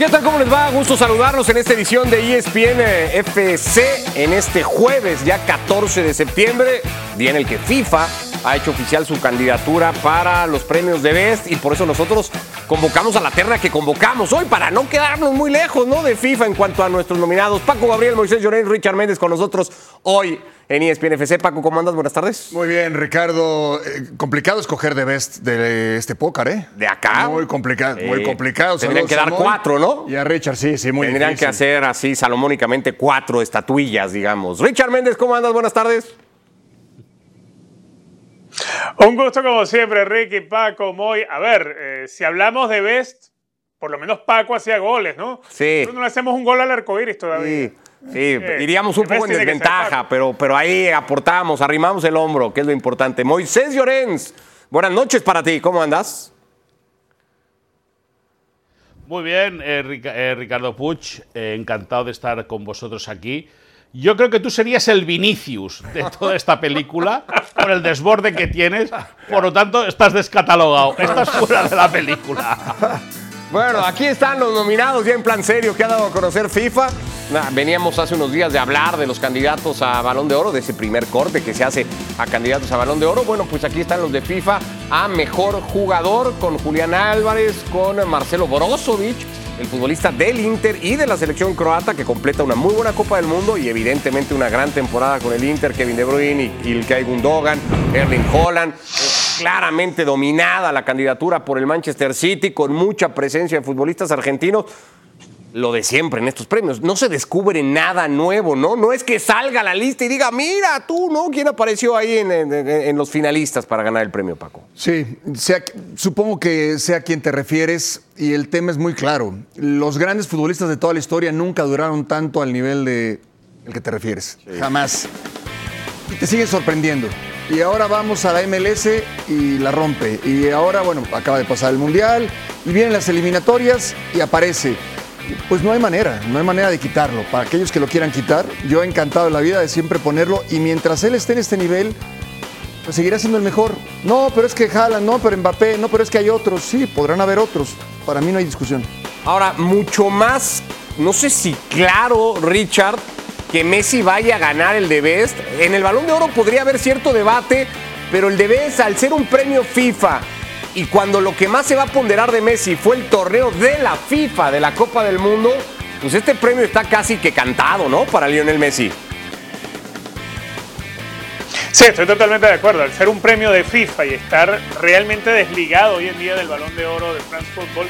¿Qué tal? ¿Cómo les va? Gusto saludarlos en esta edición de ESPN FC en este jueves, ya 14 de septiembre, día en el que FIFA ha hecho oficial su candidatura para los premios de Best y por eso nosotros convocamos a la terna que convocamos hoy para no quedarnos muy lejos ¿no? de FIFA en cuanto a nuestros nominados. Paco Gabriel, Moisés Llorén, Richard Méndez con nosotros hoy en ESPN FC. Paco, ¿cómo andas? Buenas tardes. Muy bien, Ricardo. Eh, complicado escoger de best de este pócar, ¿eh? De acá. Muy complicado, muy complicado. Tendrían que dar cuatro, ¿no? Y a Richard, sí, sí, muy Tendrían que hacer así salomónicamente cuatro estatuillas, digamos. Richard Méndez, ¿cómo andas? Buenas tardes. Un gusto como siempre, Ricky, Paco, Moy. A ver, eh, si hablamos de Best, por lo menos Paco hacía goles, ¿no? Sí. Nosotros no le hacemos un gol al arcoíris todavía. Sí. Sí, iríamos un poco en desventaja, pero, pero ahí aportamos, arrimamos el hombro, que es lo importante. Moisés Llorens, buenas noches para ti, ¿cómo andas? Muy bien, eh, eh, Ricardo Puch, encantado de estar con vosotros aquí. Yo creo que tú serías el Vinicius de toda esta película, por el desborde que tienes, por lo tanto estás descatalogado, estás fuera de la película. Bueno, aquí están los nominados ya en plan serio que ha dado a conocer FIFA. Veníamos hace unos días de hablar de los candidatos a Balón de Oro, de ese primer corte que se hace a candidatos a Balón de Oro. Bueno, pues aquí están los de FIFA a Mejor Jugador con Julián Álvarez, con Marcelo Brozovic, el futbolista del Inter y de la selección croata que completa una muy buena Copa del Mundo y evidentemente una gran temporada con el Inter, Kevin De Bruyne y Ilkay Gundogan, Erling Holland. Claramente dominada la candidatura por el Manchester City con mucha presencia de futbolistas argentinos lo de siempre en estos premios. No se descubre nada nuevo, ¿no? No es que salga la lista y diga, mira tú, ¿no? ¿Quién apareció ahí en, los finalistas para ganar el premio, Paco? Sí, supongo que sea a quien te refieres y el tema es muy claro. Los grandes futbolistas de toda la historia nunca duraron tanto al nivel de el que te refieres. Jamás. Y te siguen sorprendiendo. Y ahora vamos a la MLS y la rompe. Y ahora, bueno, acaba de pasar el Mundial y vienen las eliminatorias y aparece. Pues no hay manera, no hay manera de quitarlo. Para aquellos que lo quieran quitar, yo he encantado en la vida de siempre ponerlo y mientras él esté en este nivel, pues seguirá siendo el mejor. No, pero es que Jala, no, pero Mbappé, no, pero es que hay otros. Sí, podrán haber otros. Para mí no hay discusión. Ahora, mucho más, no sé si claro, Richard, que Messi vaya a ganar el de Best. En el Balón de Oro podría haber cierto debate, pero el de Best, al ser un premio FIFA y cuando lo que más se va a ponderar de Messi fue el torneo de la FIFA, de la Copa del Mundo, pues este premio está casi que cantado, ¿no? Para Lionel Messi. Sí, estoy totalmente de acuerdo. Al ser un premio de FIFA y estar realmente desligado hoy en día del balón de oro de France Football,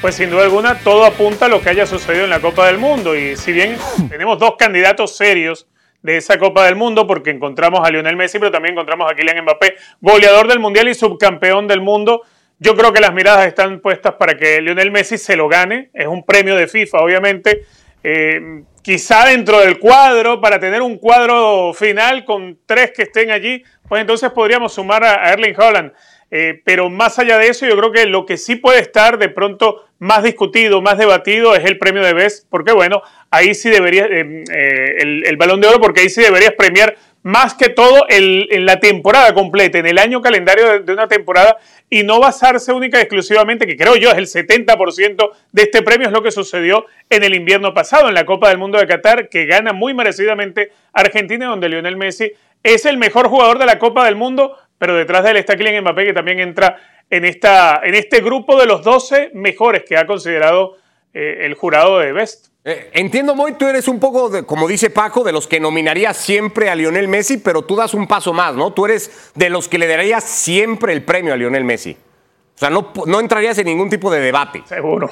pues sin duda alguna todo apunta a lo que haya sucedido en la Copa del Mundo. Y si bien tenemos dos candidatos serios de esa Copa del Mundo, porque encontramos a Lionel Messi, pero también encontramos a Kylian Mbappé, goleador del Mundial y subcampeón del mundo. Yo creo que las miradas están puestas para que Lionel Messi se lo gane. Es un premio de FIFA, obviamente. Eh, quizá dentro del cuadro, para tener un cuadro final con tres que estén allí, pues entonces podríamos sumar a Erling Holland. Eh, pero más allá de eso, yo creo que lo que sí puede estar de pronto más discutido, más debatido, es el premio de Best, porque bueno, ahí sí debería, eh, eh, el, balón de oro, porque ahí sí deberías premiar más que todo en la temporada completa, en el año calendario de, una temporada, y no basarse única y exclusivamente, que creo yo es el 70% de este premio, es lo que sucedió en el invierno pasado, en la Copa del Mundo de Qatar, que gana muy merecidamente Argentina, donde Lionel Messi es el mejor jugador de la Copa del Mundo, pero detrás de él está Kylian Mbappé, que también entra en, esta, en este grupo de los 12 mejores que ha considerado eh, el jurado de Best. Eh, entiendo, Moy, tú eres un poco, de, como dice Paco, de los que nominarías siempre a Lionel Messi, pero tú das un paso más, ¿no? Tú eres de los que le darías siempre el premio a Lionel Messi. O sea, no, no entrarías en ningún tipo de debate. Seguro.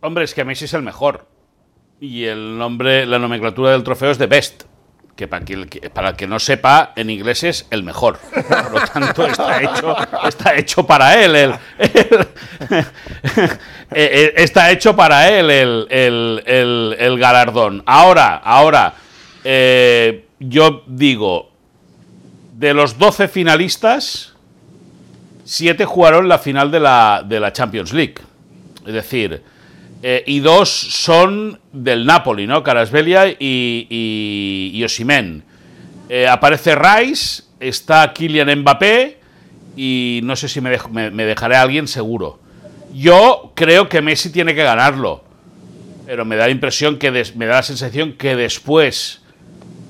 Hombre, es que Messi es el mejor. Y el nombre, la nomenclatura del trofeo es de Best que para, para el que no sepa, en inglés es el mejor. Por lo tanto, está hecho, está hecho para él. El, eh, eh, está hecho para él el, galardón. Ahora, ahora, eh, yo digo, de los 12 finalistas, 7 jugaron la final de la, de la Champions League. Es decir, eh, y dos son del Napoli, ¿no? Carasbelia y, y, Osimen. Eh, aparece Rice, está Kylian Mbappé y no sé si me, dejaré a alguien seguro. Yo creo que Messi tiene que ganarlo, pero me da la impresión que me da la sensación que después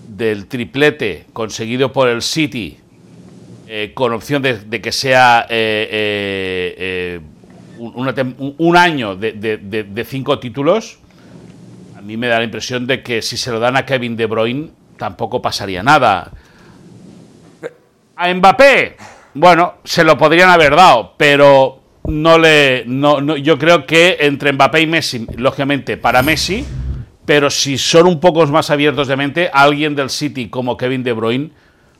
del triplete conseguido por el City, eh, con opción de, que sea eh, un, año de, cinco títulos, a mí me da la impresión de que si se lo dan a Kevin De Bruyne tampoco pasaría nada. A Mbappé, bueno, se lo podrían haber dado, pero no le. No, yo creo que entre Mbappé y Messi, lógicamente, para Messi, pero si son un poco más abiertos de mente, alguien del City como Kevin De Bruyne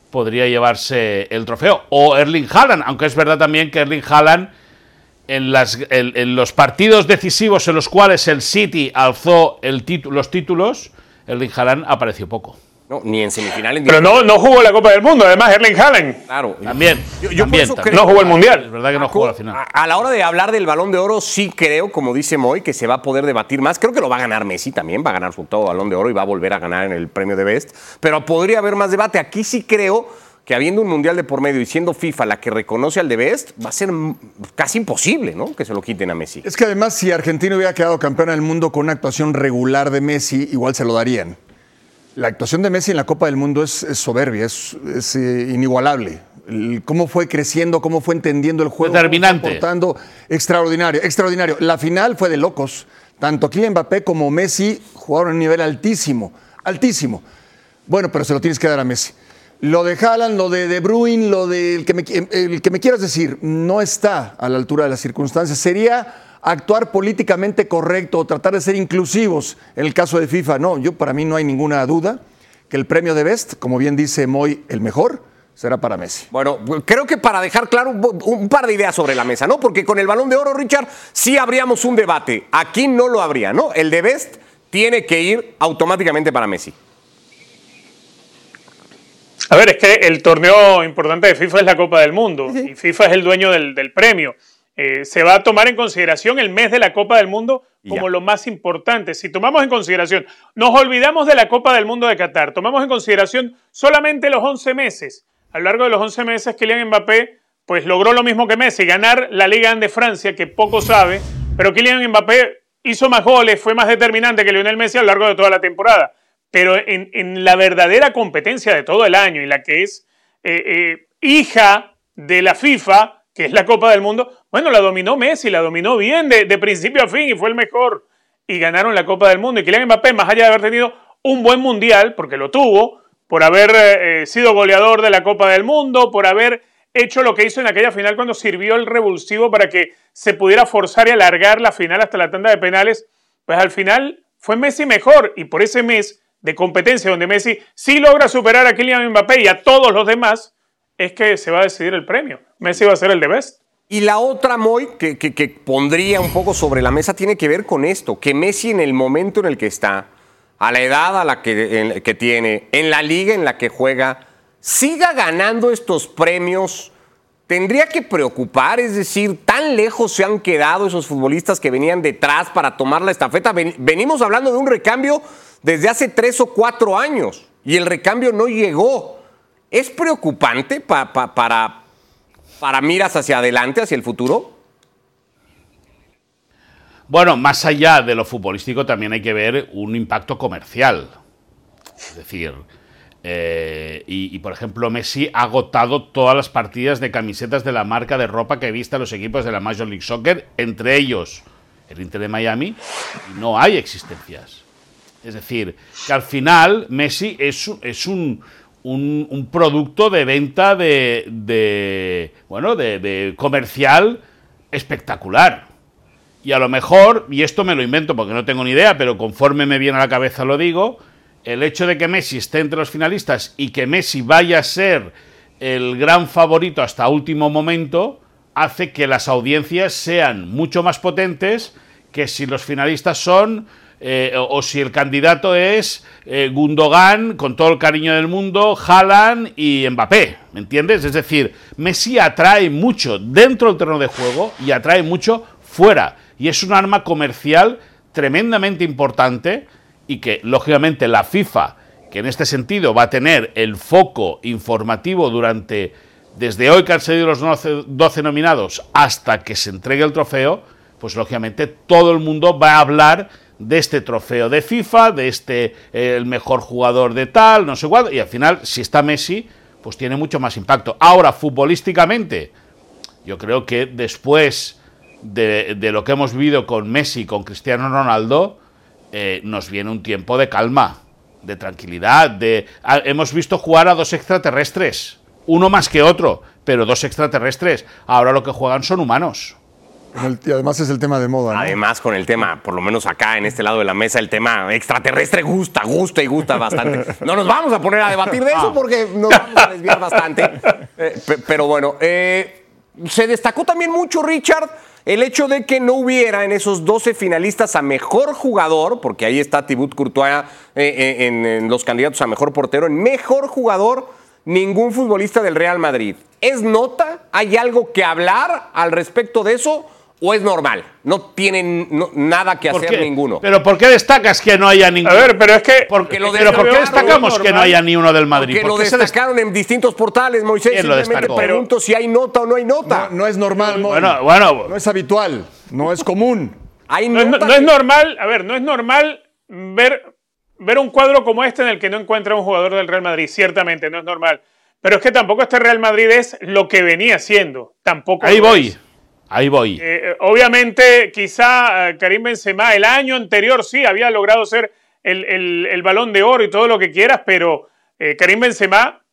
podría llevarse el trofeo. O Erling Haaland, aunque es verdad también que Erling Haaland en, las, en, los partidos decisivos en los cuales el City alzó el los títulos, Erling Haaland apareció poco. No, ni en semifinal. Pero no, no jugó la Copa del Mundo, además Erling Haaland. Claro. También. Yo, no jugó el Mundial. Es verdad que no jugó la final. A, la hora de hablar del Balón de Oro, sí creo, como dice Moy, que se va a poder debatir más. Creo que lo va a ganar Messi también, va a ganar su octavo Balón de Oro y va a volver a ganar en el premio de Best. Pero podría haber más debate. Aquí sí creo que habiendo un mundial de por medio y siendo FIFA la que reconoce al de Best, va a ser casi imposible, ¿no? Que se lo quiten a Messi. Es que además, si Argentina hubiera quedado campeón del mundo con una actuación regular de Messi, igual se lo darían. La actuación de Messi en la Copa del Mundo es, soberbia, es, eh, inigualable. cómo fue creciendo, cómo fue entendiendo el juego. Determinante. extraordinario, extraordinario. La final fue de locos. Tanto Kylian Mbappé como Messi jugaron a un nivel altísimo, altísimo. Bueno, pero se lo tienes que dar a Messi. Lo de Haaland, lo de De Bruyne, lo de que, me, el que me quieras decir, no está a la altura de las circunstancias. Sería actuar políticamente correcto o tratar de ser inclusivos en el caso de FIFA. No, yo para mí no hay ninguna duda que el premio de Best, como bien dice Moy, el mejor, será para Messi. Bueno, creo que para dejar claro un, par de ideas sobre la mesa, ¿no? Porque con el balón de oro, Richard, sí habríamos un debate. Aquí no lo habría, ¿no? El de Best tiene que ir automáticamente para Messi. A ver, es que el torneo importante de FIFA es la Copa del Mundo y FIFA es el dueño del, premio. Eh, se va a tomar en consideración el mes de la Copa del Mundo como lo más importante. Si tomamos en consideración, nos olvidamos de la Copa del Mundo de Qatar, tomamos en consideración solamente los 11 meses. A lo largo de los 11 meses, Kylian Mbappé pues logró lo mismo que Messi, ganar la Liga de Francia, que poco sabe, pero Kylian Mbappé hizo más goles, fue más determinante que Lionel Messi a lo largo de toda la temporada. Pero en, la verdadera competencia de todo el año y la que es eh, eh, hija de la FIFA, que es la Copa del Mundo, bueno, la dominó Messi, la dominó bien de, principio a fin y fue el mejor. Y ganaron la Copa del Mundo. Y Kylian Mbappé, más allá de haber tenido un buen mundial, porque lo tuvo, por haber eh, sido goleador de la Copa del Mundo, por haber hecho lo que hizo en aquella final cuando sirvió el revulsivo para que se pudiera forzar y alargar la final hasta la tanda de penales, pues al final fue Messi mejor y por ese mes de competencia donde Messi sí logra superar a Kylian Mbappé y a todos los demás, es que se va a decidir el premio. Messi va a ser el de best. Y la otra, Moy, que, que, pondría un poco sobre la mesa, tiene que ver con esto, que Messi en el momento en el que está, a la edad a la que, que tiene, en la liga en la que juega, siga ganando estos premios tendría que preocupar, es decir, tan lejos se han quedado esos futbolistas que venían detrás para tomar la estafeta. Venimos hablando de un recambio desde hace tres o cuatro años y el recambio no llegó. ¿Es preocupante para, para miras hacia adelante, hacia el futuro? Bueno, más allá de lo futbolístico también hay que ver un impacto comercial. Es decir, eh, y, por ejemplo, Messi ha agotado todas las partidas de camisetas de la marca de ropa que vista los equipos de la Major League Soccer, entre ellos el Inter de Miami, y no hay existencias. Es decir, que al final Messi es, un, un, producto de venta de, bueno, de, comercial espectacular. Y a lo mejor, y esto me lo invento porque no tengo ni idea, pero conforme me viene a la cabeza lo digo, el hecho de que Messi esté entre los finalistas y que Messi vaya a ser el gran favorito hasta último momento, hace que las audiencias sean mucho más potentes que si los finalistas son eh, o, si el candidato es eh, Gundogan, con todo el cariño del mundo, Haaland y Mbappé, ¿me entiendes? Es decir, Messi atrae mucho dentro del terreno de juego y atrae mucho fuera. Y es un arma comercial tremendamente importante y que, lógicamente, la FIFA, que en este sentido va a tener el foco informativo durante, desde hoy que han salido los 12 nominados hasta que se entregue el trofeo, pues lógicamente todo el mundo va a hablar de este trofeo de FIFA, de este eh, el mejor jugador de tal, no sé cuál, y al final, si está Messi, pues tiene mucho más impacto. Ahora, futbolísticamente, yo creo que después de, lo que hemos vivido con Messi, con Cristiano Ronaldo, eh, nos viene un tiempo de calma, de tranquilidad, de hemos visto jugar a dos extraterrestres, uno más que otro, pero dos extraterrestres. Ahora lo que juegan son humanos. El- y además es el tema de moda. ¿no? Además, con el tema, por lo menos acá en este lado de la mesa, el tema extraterrestre gusta, gusta y gusta bastante. No nos vamos a poner a debatir de eso porque nos vamos a desviar bastante. Eh, pe- pero bueno, eh, se destacó también mucho, Richard, el hecho de que no hubiera en esos 12 finalistas a mejor jugador, porque ahí está Thibaut Courtois eh, eh, en, en los candidatos a mejor portero, en mejor jugador, ningún futbolista del Real Madrid. ¿Es nota? ¿Hay algo que hablar al respecto de eso? ¿O es normal? No tienen no- nada que ¿Por hacer qué? ninguno. Pero ¿por qué destacas que no haya ninguno? A ver, pero es que. Porque lo pero ¿por qué destacamos normal. que no haya ni uno del Madrid? Porque ¿Por lo dest- destacaron en distintos portales, Moisés. ¿Quién lo Simplemente destacó? pregunto si hay nota o no hay nota. No, no es normal, Moy. Bueno, bueno, No es habitual, no es común. hay No no es normal, a ver, no es normal ver, ver un cuadro como este en el que no encuentra un jugador del Real Madrid, ciertamente, no es normal. Pero es que tampoco este Real Madrid es lo que venía siendo. Tampoco. ahí lo voy. es. Ahí voy. Eh, obviamente, quizá eh, Karim Benzema el año anterior sí había logrado ser el, el- balón de oro y todo lo que quieras, pero eh, Karim Benzema,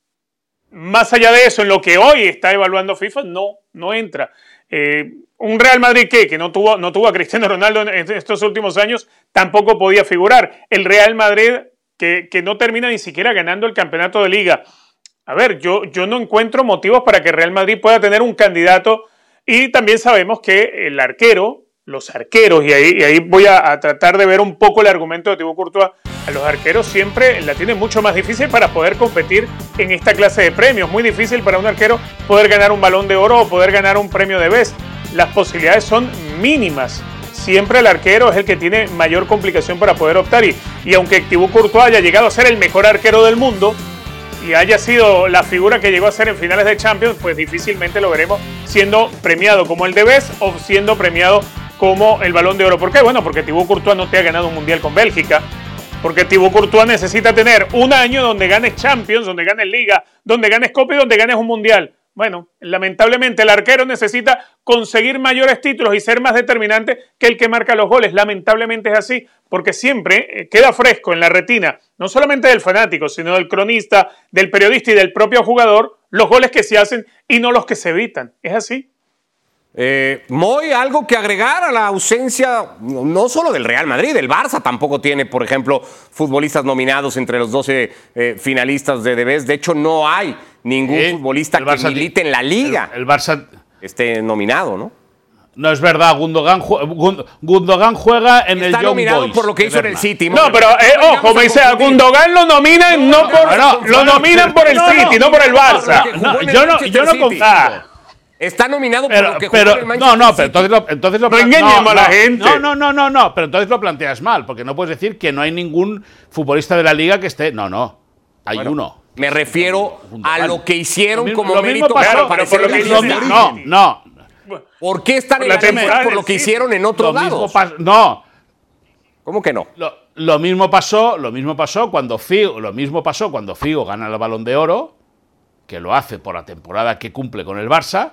más allá de eso, en lo que hoy está evaluando FIFA, no, no entra. Eh, un Real Madrid que, que no, tuvo, no tuvo a Cristiano Ronaldo en estos últimos años, tampoco podía figurar. El Real Madrid que, que no termina ni siquiera ganando el campeonato de liga. A ver, yo, yo no encuentro motivos para que Real Madrid pueda tener un candidato y también sabemos que el arquero, los arqueros, y ahí, ahí voy a, a tratar de ver un poco el argumento de Thibaut Courtois, a los arqueros siempre la tienen mucho más difícil para poder competir en esta clase de premios. Muy difícil para un arquero poder ganar un balón de oro o poder ganar un premio de best. Las posibilidades son mínimas. Siempre el arquero es el que tiene mayor complicación para poder optar. Y, y aunque Thibaut Courtois haya llegado a ser el mejor arquero del mundo, y haya sido la figura que llegó a ser en finales de Champions, pues difícilmente lo veremos siendo premiado como el de Best o siendo premiado como el Balón de Oro. ¿Por qué? Bueno, porque Thibaut Courtois no te ha ganado un Mundial con Bélgica. Porque Thibaut Courtois necesita tener un año donde ganes Champions, donde ganes Liga, donde ganes Copa y donde ganes un Mundial. Bueno, lamentablemente el arquero necesita conseguir mayores títulos y ser más determinante que el que marca los goles. Lamentablemente es así, porque siempre eh, queda fresco en la retina, no solamente del fanático, sino del cronista, del periodista y del propio jugador, los goles que se hacen y no los que se evitan. Es así. Eh, Moy, algo que agregar a la ausencia, no solo del Real Madrid, el Barça tampoco tiene, por ejemplo, futbolistas nominados entre los 12 eh, finalistas de Debes. De hecho, no hay ningún futbolista que Barça- milite en la liga El, el Barça. esté nominado, ¿no? No es verdad, Gundogan, jue- Gund- Gundogan juega en Está el Young nominado Boys por lo que hizo en el. City. No, pero eh, ojo, me dice, a Gundogan lo nominan no por, lo nominan por el City, no por el Barça. yo no, yo no. Ah. Está nominado por Pero, lo que jugó pero- en el no, Manchester no, City. pero entonces lo, entonces lo No plan- engañemos a la no, gente. No, no, no, no, no, pero entonces lo planteas mal, porque no puedes decir que no hay ningún futbolista de la liga que esté. No, no, hay uno. Me refiero a lo que hicieron Lo mismo- como lo mismo mérito pasó, para por lo que Lo no, no. ¿Por qué están en La la Por lo que hicieron en otros lados. pas- no, ¿Cómo que no? Lo, lo mismo pasó, lo mismo pasó cuando Figo, lo mismo pasó cuando Figo gana el Balón de Oro, que lo hace por la temporada que cumple con el Barça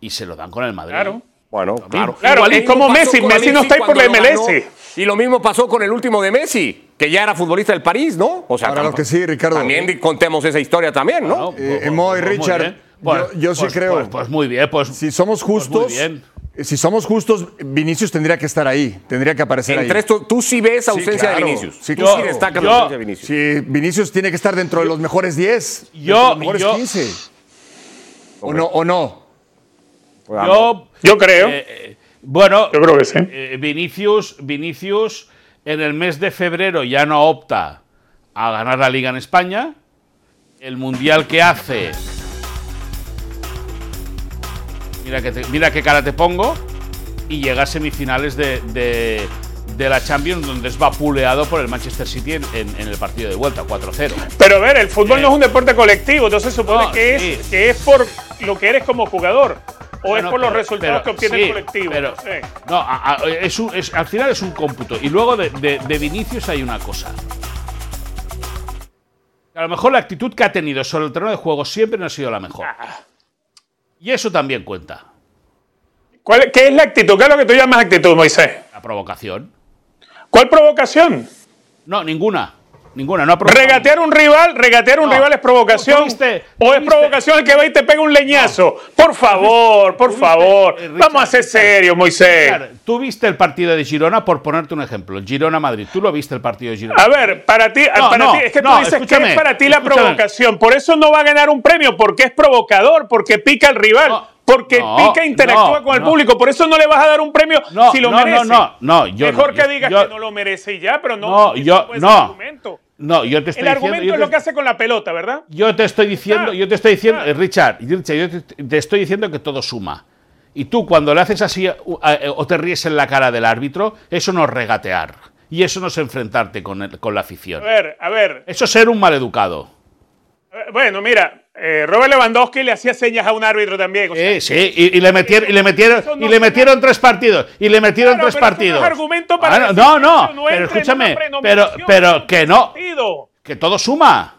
y se lo dan con el Madrid. Claro. Bueno, claro. Claro, Igual es como Messi. Messi no está ahí por la MLS. ganó. Y lo mismo pasó con el último de Messi, que ya era futbolista del París, ¿no? O sea, Para lo tampoco- que sí, Ricardo. También contemos esa historia también, ¿no? No, Eh, pues- Moy, pues muy Richard, bien. Pues- yo- yo sí pues- creo. Pues, pues muy bien, pues. Si somos pues muy justos, bien. eh, si somos justos, Vinicius tendría que estar ahí, tendría que aparecer Entre ahí. esto, tú sí ves ausencia claro. de Vinicius. Sí, tú claro. sí destacas Yo- la ausencia de Vinicius. Si Vinicius tiene que estar dentro de los mejores 10, dentro de Yo- los mejores yo- 15. ¿O no? ¿O no? Yo, Yo creo. eh, eh, bueno, Yo creo que sí. eh, Vinicius, Vinicius en el mes de febrero ya no opta a ganar la liga en España. El mundial que hace. Mira, que te- mira qué cara te pongo. Y llega a semifinales de, de- de la Champions, donde es vapuleado por el Manchester City en, en- en el partido de vuelta, 4-0. Pero a ver, el fútbol no es un deporte colectivo, entonces se supone No, que, sí. es, que es por lo que eres como jugador. O es por los resultados pero- que obtiene sí, el colectivo. pero- no sé. no, a- a- es un- es- al final es un cómputo. Y luego de, de- de Vinicius hay una cosa. A lo mejor la actitud que ha tenido sobre el terreno de juego siempre no ha sido la mejor. Ah. Y eso también cuenta. ¿Cuál- ¿Qué es la actitud? ¿Qué es lo que tú llamas actitud, Moisés? La provocación. ¿Cuál provocación? No, ninguna. Ninguna. No ha provocado. Regatear un rival, regatear un No. rival es provocación. ¿Tú viste- o es provocación el que va y te pega un leñazo. Por favor, por favor. eh, Richard, Vamos a ser serios, Moisés. Tú viste el partido de Girona, por ponerte un ejemplo. Girona-Madrid. Tú lo viste el partido de Girona. A ver, para ti, No, para ti es que tú dices que es para ti la provocación. Por eso no va a ganar un premio, porque es provocador, porque pica al rival, porque no, pica e interactúa no, con el no. público. Por eso no le vas a dar un premio No, si lo no, merece. no, no, no, yo Mejor que digas yo- que no lo merece y ya, pero no. No, yo- no. argumento. No, yo te estoy El diciendo. argumento es lo que hace con la pelota, ¿verdad? Yo te estoy diciendo, Ah, yo te estoy diciendo, eh, Richard, Richard, yo te, te estoy diciendo que todo suma. Y tú cuando le haces así eh, o te ríes en la cara del árbitro, eso no es regatear. Y eso no es enfrentarte con, el- con la afición. A ver, a ver. Eso es ser un maleducado. Eh, Bueno, mira, eh, Robert Lewandowski le hacía señas a un árbitro también. o sea, Eh, sí, y, y le metieron, y le metieron, no y le metieron tres partidos. Y le metieron Claro, tres pero no partidos. argumento para Ah, no, no, que no, no pero escúchame, pero, pero de que no, partido. que todo suma.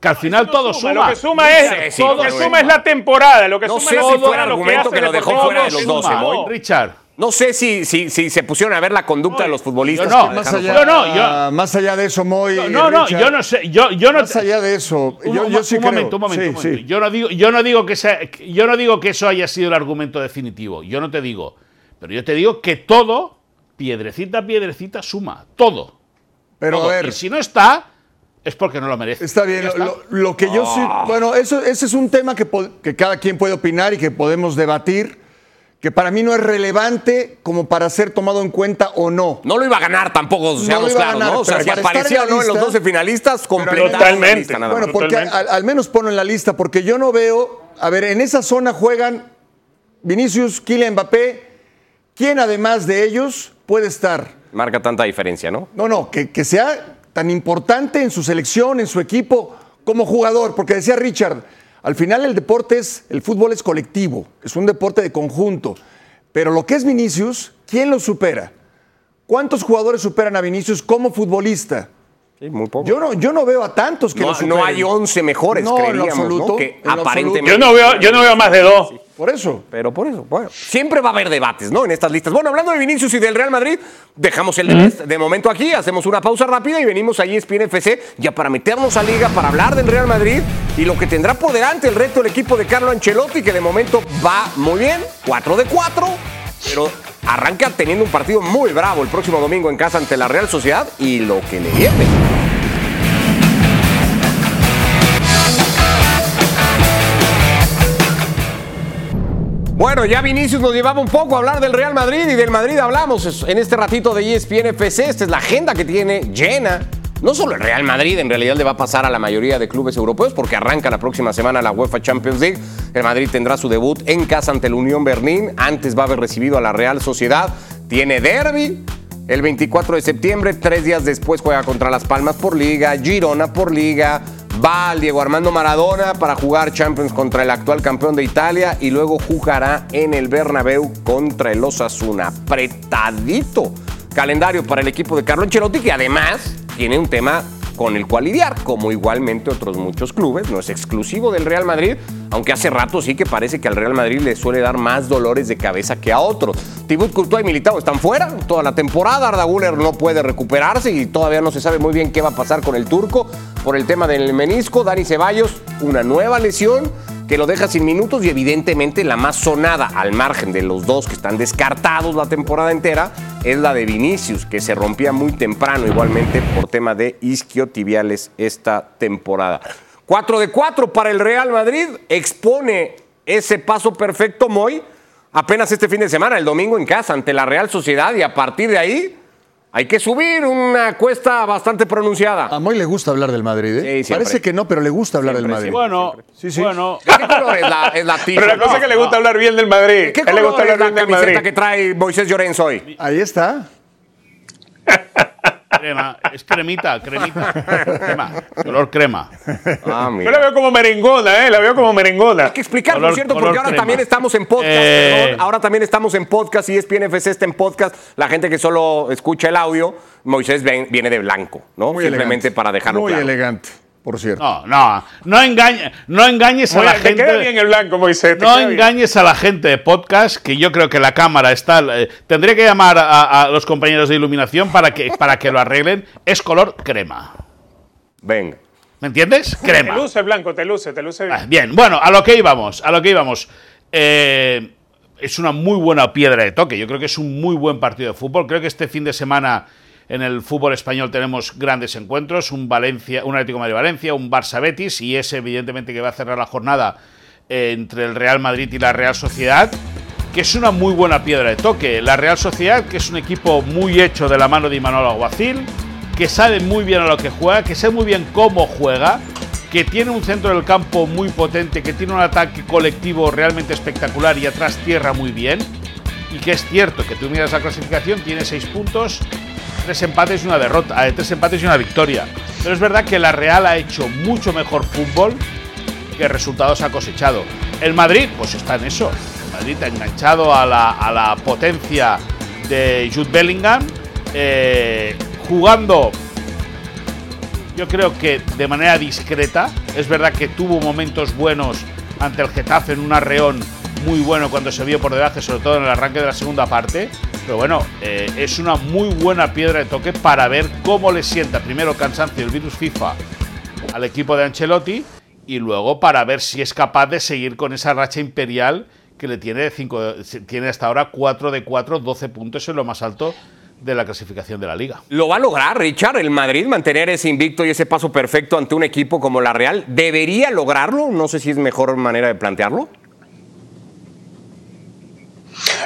Que al final no todo suma, suma. Lo que suma es, Sí, sí, lo que suma es la temporada. Lo que No suma sé es la si temporada, fuera lo argumento hace que lo dejó fuera de los suma. 12, Moy. Richard. No sé si, si, si se pusieron a ver la conducta de los futbolistas. yo no. Más allá, Yo no, yo- más allá de eso, Moy. No, no, no, Richard, yo no sé, yo, yo no Más allá de eso, Un, yo, un- yo sí un creo. momento, un momento, Sí, un momento. sí. Yo no digo, yo no digo que sea, yo no digo que eso haya sido el argumento definitivo. Yo no te digo, pero yo te digo que todo, piedrecita a piedrecita, suma, todo. Pero todo. a ver, Y si no está, es porque no lo merece. Está bien, lo, que yo sí. Bueno, eso, ese es un tema que, que cada quien puede opinar y que podemos debatir, que para mí no es relevante como para ser tomado en cuenta o no. No lo iba a ganar tampoco, seamos a claros, ganar, ¿no? O sea, si aparecía en o no en los lista- 12 finalistas, Totalmente. nada más. Bueno, porque al menos ponlo en la lista, porque yo no veo. A ver, en esa zona juegan Vinicius, Kylian Mbappé. ¿Quién además de ellos puede estar? Marca tanta diferencia, ¿no? No, no, que, que sea tan importante en su selección, en su equipo, como jugador. Porque decía Richard, al final el deporte es, el fútbol es colectivo, es un deporte de conjunto. Pero lo que es Vinicius, ¿quién lo supera? ¿Cuántos jugadores superan a Vinicius como futbolista? Sí, muy poco. Yo no, yo no veo a tantos que no, lo superen. no hay 11 mejores, No, en absoluto, ¿no? Que en lo aparentemente. Yo no veo, yo no veo más de dos. Por eso. Pero por eso, bueno, siempre va a haber debates, ¿no? En estas listas. Bueno, hablando de Vinicius y del Real Madrid, dejamos el de, de momento aquí, hacemos una pausa rápida y venimos allí ESPN FC ya para meternos a liga, para hablar del Real Madrid y lo que tendrá por delante el reto del equipo de Carlo Ancelotti, que de momento va muy bien, 4 de 4, pero arranca teniendo un partido muy bravo el próximo domingo en casa ante la Real Sociedad y lo que le viene. Bueno, ya Vinicius nos llevaba un poco a hablar del Real Madrid y del Madrid hablamos en este ratito de ESPN FC. Esta es la agenda que tiene llena. No solo el Real Madrid, en realidad le va a pasar a la mayoría de clubes europeos porque arranca la próxima semana la UEFA Champions League. El Madrid tendrá su debut en casa ante la Unión Berlín. Antes va a haber recibido a la Real Sociedad. Tiene derby. El 24 de septiembre, tres días después juega contra Las Palmas por Liga, Girona por Liga, va al Diego Armando Maradona para jugar Champions contra el actual campeón de Italia y luego jugará en el Bernabéu contra el Osasuna. Apretadito calendario para el equipo de Carlo Ancelotti que además tiene un tema con el cual lidiar, como igualmente otros muchos clubes, no es exclusivo del Real Madrid, aunque hace rato sí que parece que al Real Madrid le suele dar más dolores de cabeza que a otros. Thibaut Courtois y Militao están fuera toda la temporada, Arda Güler no puede recuperarse y todavía no se sabe muy bien qué va a pasar con el turco por el tema del menisco. Dani Ceballos, una nueva lesión que lo deja sin minutos y evidentemente la más sonada al margen de los dos que están descartados la temporada entera es la de Vinicius, que se rompía muy temprano igualmente por tema de isquiotibiales esta temporada. 4 de 4 para el Real Madrid, expone ese paso perfecto Moy apenas este fin de semana, el domingo en casa ante la Real Sociedad y a partir de ahí hay que subir una cuesta bastante pronunciada. A Moy le gusta hablar del Madrid, ¿eh? Sí. Parece que no, pero le gusta hablar Siempre, del Madrid. sí. Bueno, Sí, sí. bueno. ¿De qué color es la, es la Pero la cosa es que le gusta hablar bien del Madrid. ¿De qué le gusta es hablar la bien del camiseta Madrid. que trae Moisés Llorens hoy? Ahí está. Crema, es cremita, cremita. Crema, color crema. Ah, Yo la veo como merengona, ¿eh? La veo como merengona. Hay que explicar, por Color- cierto, porque ahora crema. también estamos en podcast. Eh. perdón, ahora también estamos en podcast y ESPN FC está en podcast. La gente que solo escucha el audio, Moisés ven- viene de blanco, ¿no? Muy Simplemente elegante. para dejarlo Muy claro. elegante, por cierto. No, no, no, engañe, no engañes a la te gente. queda bien el blanco, Moisés. te No bien. engañes a la gente de podcast, que yo creo que la cámara está. eh, tendré que llamar a, a los compañeros de iluminación para que, para que lo arreglen. Es color crema. Venga. ¿Me entiendes? Te Crema. luce el blanco, te luce, te luce bien. Ah, Bien, bueno, a lo que íbamos, a lo que íbamos. Eh, es una muy buena piedra de toque. Yo creo que es un muy buen partido de fútbol. Creo que este fin de semana en el fútbol español tenemos grandes encuentros. Un Valencia, un Atlético Madrid Valencia, un Barça Betis y ese evidentemente que va a cerrar la jornada eh, entre el Real Madrid y la Real Sociedad. Que es una muy buena piedra de toque. La Real Sociedad, que es un equipo muy hecho de la mano de Imanol Alguacil, que sabe muy bien a lo que juega, que sabe muy bien cómo juega, que tiene un centro del campo muy potente, que tiene un ataque colectivo realmente espectacular y atrás tierra muy bien. Y que es cierto que tú miras la clasificación, tiene seis puntos, tres empates y una derrota, eh, tres empates y una victoria. Pero es verdad que la Real ha hecho mucho mejor fútbol que resultados ha cosechado. El Madrid, pues está en eso. El Madrid ha enganchado a la, potencia de Jude Bellingham, eh, jugando yo creo que de manera discreta. Es verdad que tuvo momentos buenos ante el Getafe en un arreón muy bueno cuando se vio por debajo, sobre todo en el arranque de la segunda parte. Pero bueno, eh, es una muy buena piedra de toque para ver cómo le sienta primero cansancio el virus FIFA al equipo de Ancelotti y luego para ver si es capaz de seguir con esa racha imperial que le tiene, cinco, tiene hasta ahora 4 de 4, 12 puntos en lo más alto de la clasificación de la liga. ¿Lo va a lograr, Richard, el Madrid, mantener ese invicto y ese paso perfecto ante un equipo como la Real? ¿Debería lograrlo? No sé si es mejor manera de plantearlo.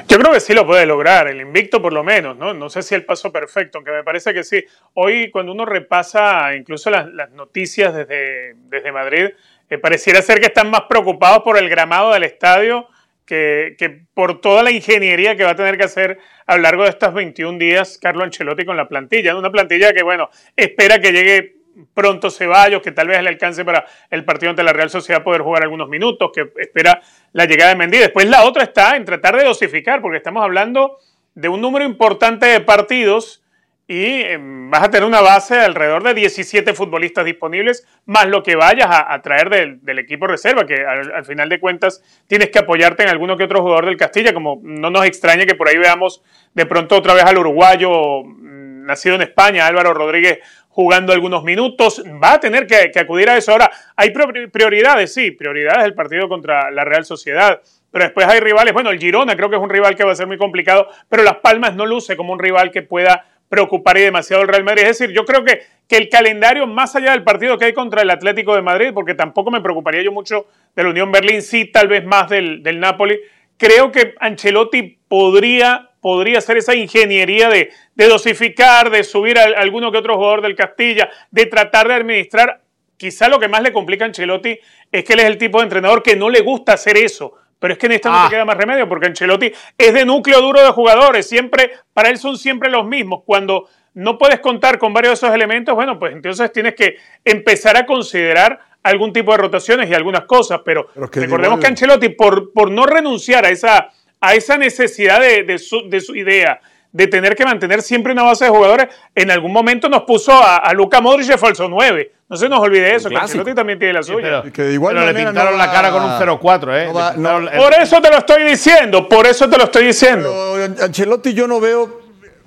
Yo creo que sí lo puede lograr, el invicto por lo menos, ¿no? No sé si el paso perfecto, aunque me parece que sí. Hoy, cuando uno repasa incluso las, noticias desde, desde Madrid, eh, pareciera ser que están más preocupados por el gramado del estadio que, que por toda la ingeniería que va a tener que hacer a lo largo de estos 21 días Carlo Ancelotti con la plantilla. Una plantilla que, bueno, espera que llegue pronto Ceballos, que tal vez le alcance para el partido ante la Real Sociedad poder jugar algunos minutos, que espera la llegada de Mendy. Después la otra está en tratar de dosificar, porque estamos hablando de un número importante de partidos y eh, vas a tener una base de alrededor de 17 futbolistas disponibles, más lo que vayas a, traer del, del, equipo reserva, que al, al, final de cuentas tienes que apoyarte en alguno que otro jugador del Castilla, como no nos extraña que por ahí veamos de pronto otra vez al uruguayo mm, nacido en España, Álvaro Rodríguez, jugando algunos minutos, va a tener que, acudir a eso. Ahora, hay prioridades, sí, prioridades del partido contra la Real Sociedad, pero después hay rivales, bueno, el Girona creo que es un rival que va a ser muy complicado, pero Las Palmas no luce como un rival que pueda preocupar y demasiado el Real Madrid. Es decir, yo creo que, que el calendario, más allá del partido que hay contra el Atlético de Madrid, porque tampoco me preocuparía yo mucho de la Unión Berlín, sí, tal vez más del, del Napoli, creo que Ancelotti podría, podría hacer esa ingeniería de, de dosificar, de subir a, a alguno que otro jugador del Castilla, de tratar de administrar. Quizá lo que más le complica a Ancelotti es que él es el tipo de entrenador que no le gusta hacer eso. Pero es que en esta ah. no te queda más remedio, porque Ancelotti es de núcleo duro de jugadores. Siempre, para él son siempre los mismos. Cuando no puedes contar con varios de esos elementos, bueno, pues entonces tienes que empezar a considerar algún tipo de rotaciones y algunas cosas. Pero, pero que recordemos igual... que Ancelotti, por, por no renunciar a esa, a esa necesidad de, de, su, de su idea, de tener que mantener siempre una base de jugadores, en algún momento nos puso a, a Luca Modric de falso 9. No se nos olvide eso, que Ancelotti también tiene la suya. Sí, pero, que de igual pero le pintaron no la cara con un 0-4, ¿eh? No va, no, por eso te lo estoy diciendo, por eso te lo estoy diciendo. Pero, Ancelotti yo no veo,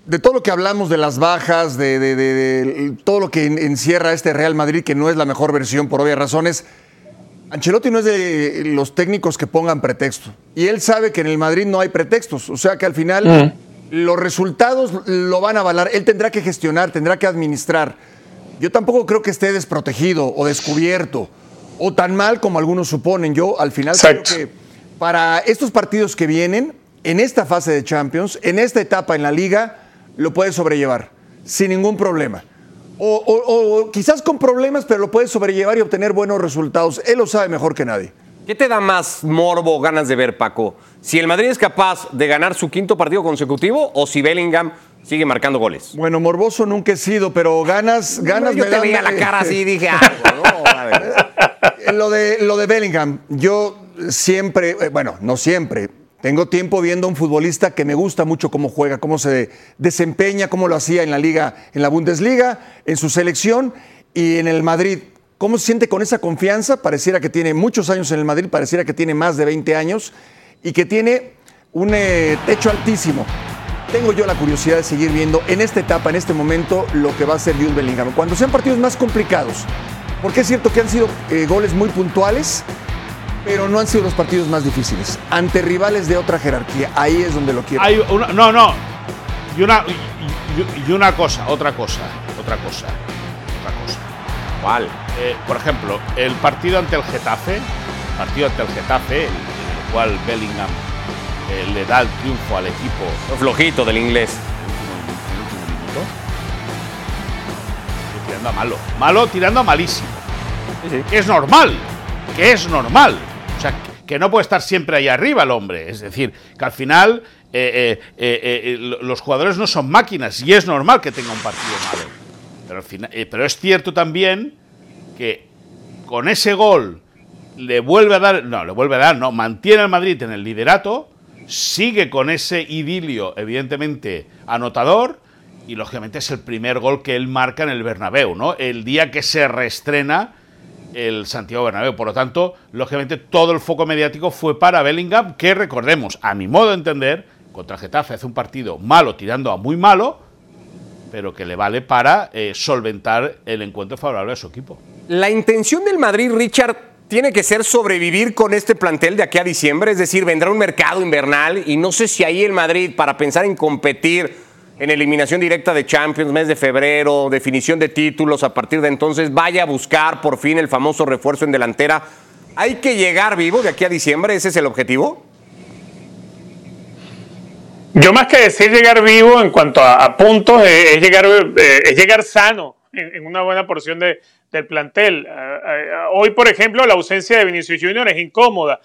de todo lo que hablamos de las bajas, de, de, de, de todo lo que encierra este Real Madrid, que no es la mejor versión por obvias razones, Ancelotti no es de los técnicos que pongan pretexto. Y él sabe que en el Madrid no hay pretextos. O sea que al final mm. los resultados lo van a avalar. Él tendrá que gestionar, tendrá que administrar. Yo tampoco creo que esté desprotegido o descubierto o tan mal como algunos suponen. Yo al final Exacto. creo que para estos partidos que vienen, en esta fase de Champions, en esta etapa en la liga, lo puede sobrellevar sin ningún problema. O, o, o, quizás con problemas, pero lo puede sobrellevar y obtener buenos resultados. Él lo sabe mejor que nadie. ¿Qué te da más morbo o ganas de ver, Paco? Si el Madrid es capaz de ganar su quinto partido consecutivo o si Bellingham sigue marcando goles. Bueno, morboso nunca he sido, pero ganas, ganas yo me te dan- veía la cara así y dije algo, ¿no? A ver. Eh, Lo de, lo de Bellingham, yo siempre, eh, bueno, no siempre, tengo tiempo viendo a un futbolista que me gusta mucho cómo juega, cómo se desempeña, cómo lo hacía en la liga, en la Bundesliga, en su selección y en el Madrid. ¿Cómo se siente con esa confianza? Pareciera que tiene muchos años en el Madrid, pareciera que tiene más de 20 años y que tiene un eh, techo altísimo. Tengo yo la curiosidad de seguir viendo en esta etapa, en este momento, lo que va a ser Jude Bellingham. Cuando sean partidos más complicados, porque es cierto que han sido eh, goles muy puntuales, pero no han sido los partidos más difíciles. Ante rivales de otra jerarquía, ahí es donde lo quiero. Hay una- no, no. Y una, y, y- y una cosa, otra cosa, otra cosa, otra cosa. ¿Cuál? Eh, por ejemplo, el partido ante el Getafe, partido ante el Getafe, en el cual Bellingham eh, le da el triunfo al equipo flojito del inglés. el último minuto. Estoy tirando a malo. Malo tirando a malísimo. Que es normal. Que es normal. O sea, que no puede estar siempre ahí arriba el hombre. Es decir, que al final eh, eh, eh, lo- los jugadores no son máquinas y es normal que tenga un partido malo. Pero, pero es cierto también que con ese gol le vuelve a dar, no, le vuelve a dar, no, mantiene al Madrid en el liderato, sigue con ese idilio, evidentemente, anotador, y lógicamente es el primer gol que él marca en el Bernabéu, ¿no? El día que se reestrena el Santiago Bernabéu. Por lo tanto, lógicamente, todo el foco mediático fue para Bellingham, que recordemos, a mi modo de entender, contra Getafe hace un partido malo tirando a muy malo, pero que le vale para eh, solventar el encuentro favorable a su equipo. La intención del Madrid, Richard, tiene que ser sobrevivir con este plantel de aquí a diciembre, es decir, vendrá un mercado invernal y no sé si ahí el Madrid, para pensar en competir en eliminación directa de Champions, mes de febrero, definición de títulos, a partir de entonces vaya a buscar por fin el famoso refuerzo en delantera. ¿Hay que llegar vivo de aquí a diciembre? ¿Ese es el objetivo? Yo más que decir llegar vivo en cuanto a, puntos, eh, es, llegar, eh, es llegar sano en, en una buena porción de- del plantel. Ah, ah, hoy, por ejemplo, la ausencia de Vinicius Junior es incómoda,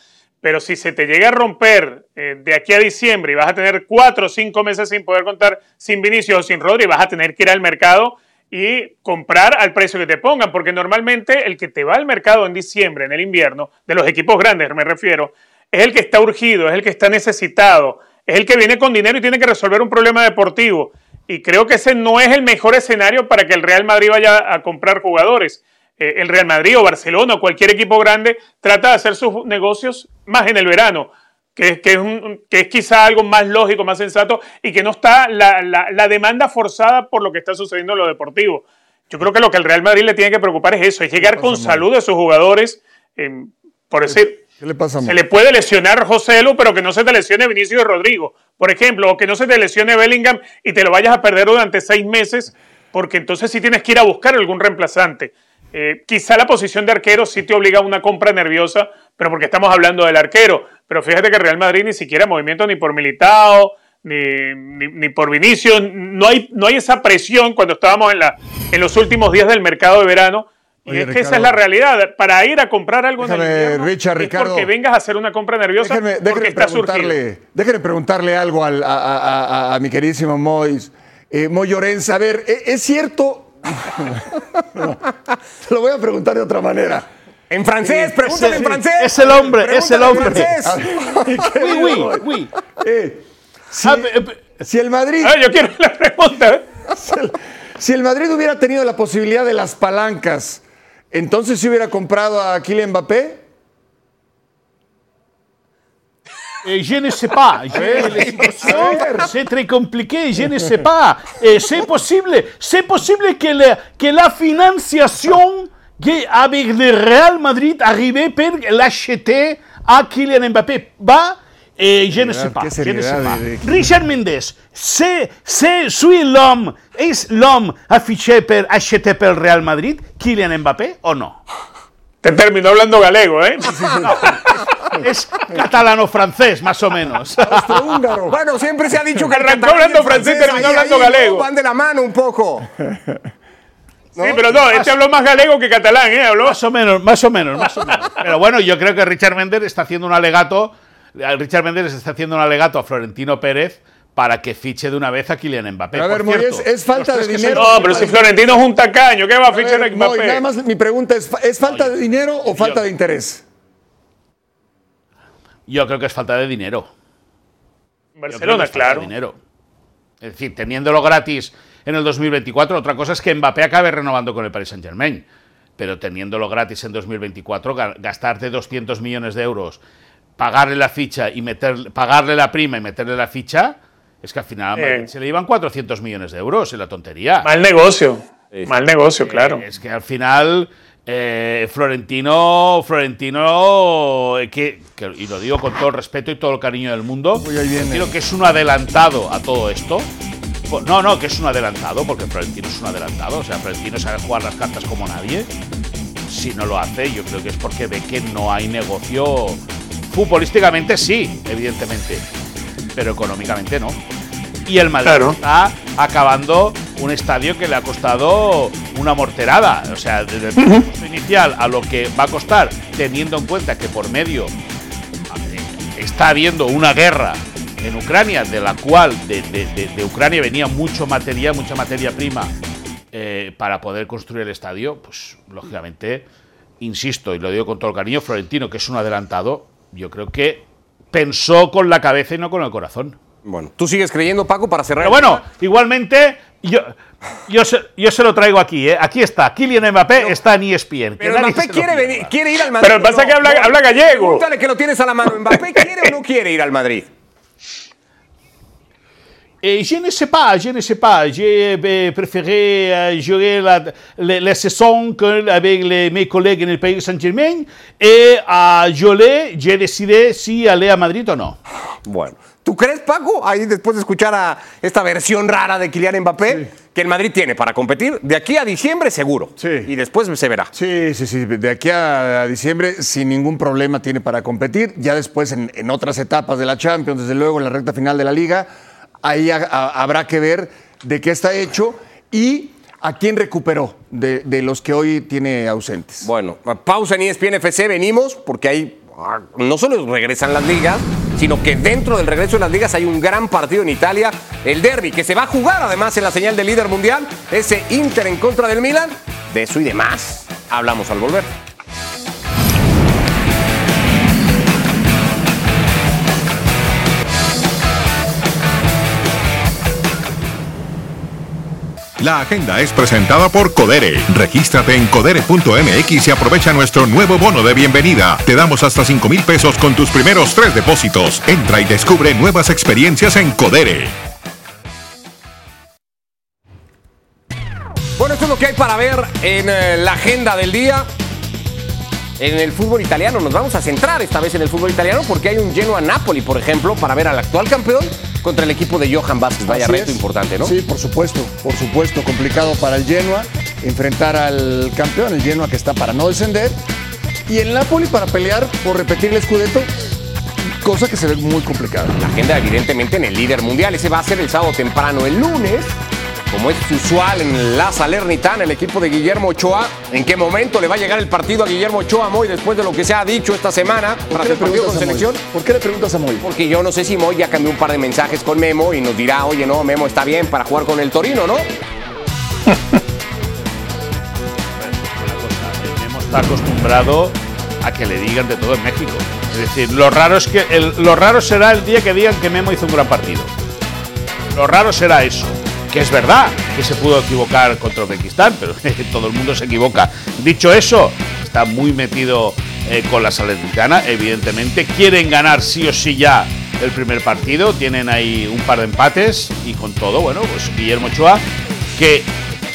pero si se te llega a romper eh, de aquí a diciembre y vas a tener cuatro o cinco meses sin poder contar sin Vinicius o sin Rodri, vas a tener que ir al mercado y comprar al precio que te pongan, porque normalmente el que te va al mercado en diciembre, en el invierno, de los equipos grandes me refiero, es el que está urgido, es el que está necesitado, es el que viene con dinero y tiene que resolver un problema deportivo. Y creo que ese no es el mejor escenario para que el Real Madrid vaya a comprar jugadores. Eh, el Real Madrid o Barcelona o cualquier equipo grande trata de hacer sus negocios más en el verano, que, es- que es, un- que es quizá algo más lógico, más sensato y que no está la, la- la demanda forzada por lo que está sucediendo en lo deportivo. Yo creo que lo que el Real Madrid le tiene que preocupar es eso, es llegar con salud de sus jugadores. eh, por decir, ¿Qué le pasa a se le puede lesionar José Lu, pero que no se te lesione Vinicius y Rodrigo, por ejemplo, o que no se te lesione Bellingham y te lo vayas a perder durante seis meses, porque entonces sí tienes que ir a buscar algún reemplazante. Eh, quizá la posición de arquero sí te obliga a una compra nerviosa, pero porque estamos hablando del arquero. Pero fíjate que Real Madrid ni siquiera movimiento ni por Militao, ni, ni, ni por Vinicius. No hay, no hay esa presión cuando estábamos en, la, en los últimos días del mercado de verano. Y Oye, es que esa es la realidad. Para ir a comprar algo en el Déjame, invierno, Richard, es Ricardo. porque vengas a hacer una compra nerviosa porque surgido. preguntarle, déjenme preguntarle algo al- a, a- a- a mi queridísimo Mois. Eh, Moy a ver, ¿e- ¿es cierto? Te lo voy a preguntar de otra manera. En francés, pregúntale en francés. es el hombre, es el hombre. francés. Oui, oui, oui. Eh, si, Ah, pe- pe- si el Madrid, A ver, yo quiero la pregunta. ¿eh? si el Madrid hubiera tenido la posibilidad de las palancas, entonces si hubiera comprado a Kylian Mbappé. Eh, je ne sais pas. Situation, c'est très compliqué. Je ne sais pas. Eh, c'est possible. C'est possible que la, que la financiation que avec le Real Madrid arrive pour l'acheter à Kylian Mbappé. Bah, et je ne sais pas. Je ne sais pas. Richard Mendes, c'est, c'est, suis l'homme, est l'homme affiché pour acheter pour le Real Madrid, Kylian Mbappé, o no? Te terminó hablando galego, ¿eh? Es catalano-francés, más o menos. Húngaro. Bueno, siempre se ha dicho que Arrancó hablando francés, terminó hablando ahí, galego. Van de la mano un poco. Sí, pero no, este habló más galego que catalán, ¿eh? Habló. Más o menos, más o menos, más o menos. Pero bueno, yo creo que Richard Méndez está haciendo un alegato. Richard Méndez está haciendo un alegato a Florentino Pérez para que fiche de una vez a Kylian Mbappé. Pero a ver, Por Moy, es, es falta de dinero. No, pero si Florentino es un tacaño, ¿qué va a A ver, fichar a Moy, Mbappé? nada más mi pregunta es, ¿es falta de dinero o falta de interés? Yo creo que es falta de dinero. Barcelona, de claro. dinero. Es decir, teniéndolo gratis en el 2024, otra cosa es que Mbappé acabe renovando con el Paris Saint Germain. Pero teniéndolo gratis en 2024, ga- gastarte 200 millones de euros, pagarle la ficha y meter, pagarle la prima y meterle la ficha, es que al final Eh. se le iban 400 millones de euros en la tontería. Mal negocio. Mal negocio, claro. Es que al final eh, Florentino, Florentino, eh, que, que- y lo digo con todo el respeto y todo el cariño del mundo. Florentino que es un adelantado a todo esto. Pues no, no, que es un adelantado, porque Florentino es un adelantado. O sea, Florentino sabe jugar las cartas como nadie. Si no lo hace, yo creo que es porque ve que no hay negocio. Futbolísticamente sí, evidentemente, pero económicamente no. Y el Madrid Claro. está acabando un estadio que le ha costado una morterada. O sea, desde el presupuesto inicial a lo que va a costar, teniendo en cuenta que por medio está habiendo una guerra en Ucrania, de la cual de, de- de- de Ucrania venía mucho material, mucha materia prima eh, para poder construir el estadio, pues lógicamente, insisto, y lo digo con todo el cariño, Florentino, que es un adelantado, yo creo que pensó con la cabeza y no con el corazón. Bueno, ¿tú sigues creyendo, Paco, para cerrar? Pero bueno, igualmente, yo, yo, se, yo se lo traigo aquí, ¿eh? Aquí está, Kylian Mbappé está en ESPN. Pero Mbappé quiere, venir, quiere ir al Madrid. Pero pasa ¿o que habla- habla gallego. Pregúntale que lo tienes a la mano. ¿Mbappé quiere o no quiere ir al Madrid? Et je ne sais pas, je ne sais pas. J'ai euh, préféré euh, jouer la, la, la saison que- avec les- mes collègues en el Paris Saint-Germain et à Jolé, j'ai décidé si aller à Madrid o no. Bueno, ¿tú crees, Paco, ahí después de escuchar a esta versión rara de Kylian Mbappé, que el Madrid tiene para competir de aquí a diciembre seguro? Sí. Y después se verá. Sí, sí, sí. De aquí a diciembre, sin ningún problema tiene para competir. Ya después, en, en otras etapas de la Champions, desde luego en la recta final de la Liga, ahí ha- ha- habrá que ver de qué está hecho y a quién recuperó de, de los que hoy tiene ausentes. Bueno, pausa en ESPN FC, venimos, porque ahí ah, no solo regresan las ligas, sino que dentro del regreso de las ligas hay un gran partido en Italia, el derby, que se va a jugar además en la señal de líder mundial, ese Inter en contra del Milan, de eso y demás. Hablamos al volver. La agenda es presentada por Codere. Regístrate en codere.mx y aprovecha nuestro nuevo bono de bienvenida. Te damos hasta 5 mil pesos con tus primeros tres depósitos. Entra y descubre nuevas experiencias en Codere. Bueno, esto es lo que hay para ver en eh, la agenda del día. En el fútbol italiano nos vamos a centrar esta vez en el fútbol italiano porque hay un Genoa Napoli, por ejemplo, para ver al actual campeón contra el equipo de Johan Vázquez. Vaya Así reto es. importante, ¿no? Sí, por supuesto, por supuesto. Complicado para el Genoa enfrentar al campeón, el Genoa que está para no descender. Y el Napoli para pelear por repetir el Scudetto, cosa que se ve muy complicada. La agenda, evidentemente, en el líder mundial. Ese va a ser el sábado temprano. El lunes, como es usual en la Salernitana, el equipo de Guillermo Ochoa. ¿En qué momento le va a llegar el partido a Guillermo Ochoa, Moy, después de lo que se ha dicho esta semana tras el partido con selección? ¿Por qué le preguntas a Moy? Porque yo no sé si Moy ya cambió un par de mensajes con Memo y nos dirá, oye, no, Memo está bien para jugar con el Torino, ¿no? Memo está acostumbrado a que le digan de todo en México. Es decir, lo raro, es que el- lo raro será el día que digan que Memo hizo un gran partido. Lo raro será eso. Que es verdad que se pudo equivocar contra Uzbekistán, pero todo el mundo se equivoca. Dicho eso, está muy metido eh, con la Salernitana, evidentemente. Quieren ganar sí o sí ya el primer partido. Tienen ahí un par de empates y con todo, bueno, pues Guillermo Ochoa, que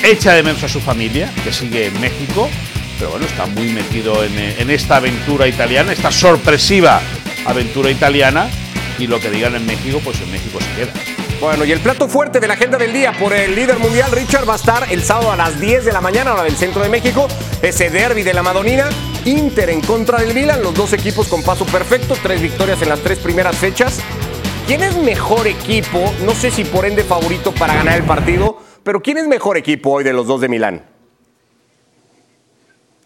echa de menos a su familia, que sigue en México, pero bueno, está muy metido en, eh, en esta aventura italiana, esta sorpresiva aventura italiana. Y lo que digan en México, pues en México se queda. Bueno, y el plato fuerte de la agenda del día por el líder mundial, Richard, va a estar el sábado a las 10 de la mañana, hora del centro de México. Ese derby de la Madonina. Inter en contra del Milan, los dos equipos con paso perfecto, tres victorias en las tres primeras fechas. ¿Quién es mejor equipo? No sé si por ende favorito para ganar el partido, pero ¿quién es mejor equipo hoy de los dos de Milán?